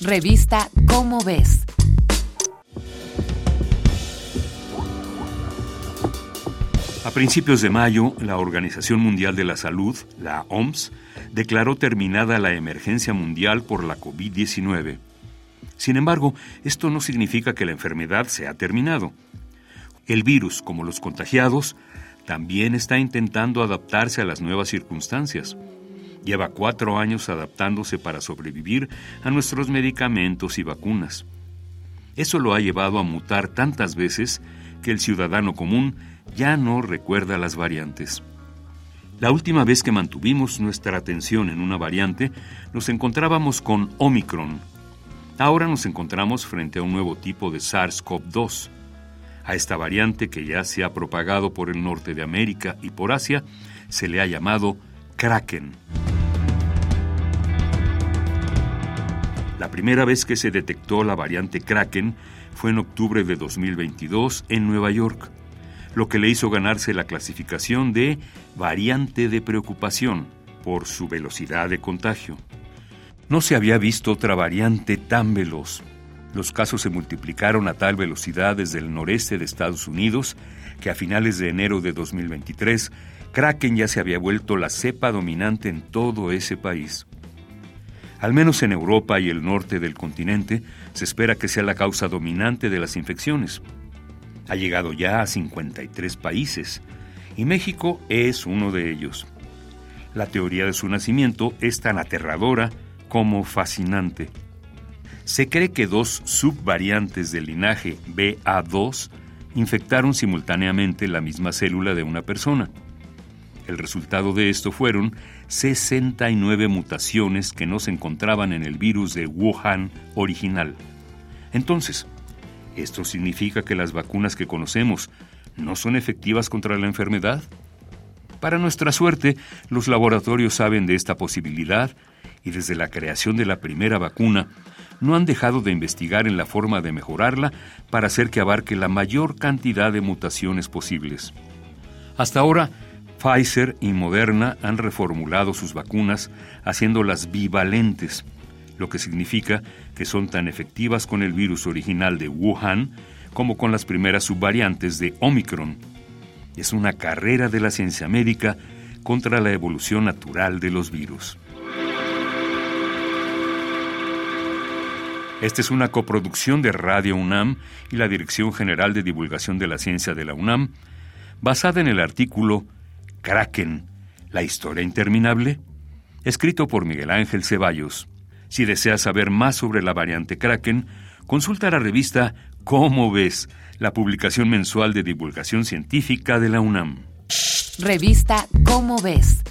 Revista Cómo ves. A principios de mayo, la Organización Mundial de la Salud, la OMS, declaró terminada la emergencia mundial por la COVID-19. Sin embargo, esto no significa que la enfermedad se ha terminado. El virus, como los contagiados, también está intentando adaptarse a las nuevas circunstancias. Lleva cuatro años adaptándose para sobrevivir a nuestros medicamentos y vacunas. Eso lo ha llevado a mutar tantas veces que el ciudadano común ya no recuerda las variantes. La última vez que mantuvimos nuestra atención en una variante, nos encontrábamos con Omicron. Ahora nos encontramos frente a un nuevo tipo de SARS-CoV-2. A esta variante, que ya se ha propagado por el norte de América y por Asia, se le ha llamado Kraken. La primera vez que se detectó la variante Kraken fue en octubre de 2022 en Nueva York lo que le hizo ganarse la clasificación de variante de preocupación por su velocidad de contagio. No se había visto otra variante tan veloz. Los casos se multiplicaron a tal velocidad desde el noreste de Estados Unidos que a finales de enero de 2023, Kraken ya se había vuelto la cepa dominante en todo ese país. Al menos en Europa y el norte del continente, se espera que sea la causa dominante de las infecciones. Ha llegado ya a 53 países y México es uno de ellos. La teoría de su nacimiento es tan aterradora como fascinante. Se cree que dos subvariantes del linaje BA2 infectaron simultáneamente la misma célula de una persona. El resultado de esto fueron 69 mutaciones que no se encontraban en el virus de Wuhan original. Entonces, ¿Esto significa que las vacunas que conocemos no son efectivas contra la enfermedad? Para nuestra suerte, los laboratorios saben de esta posibilidad y desde la creación de la primera vacuna no han dejado de investigar en la forma de mejorarla para hacer que abarque la mayor cantidad de mutaciones posibles. Hasta ahora, Pfizer y Moderna han reformulado sus vacunas haciéndolas bivalentes, lo que significa que son tan efectivas con el virus original de Wuhan como con las primeras subvariantes de Omicron. Es una carrera de la ciencia médica contra la evolución natural de los virus. Esta es una coproducción de Radio UNAM y la Dirección General de Divulgación de la Ciencia de la UNAM, basada en el artículo Kraken, la historia interminable, escrito por Miguel Ángel Ceballos. Si deseas saber más sobre la variante Kraken, consulta la revista Cómo ves, la publicación mensual de divulgación científica de la UNAM. Revista Cómo ves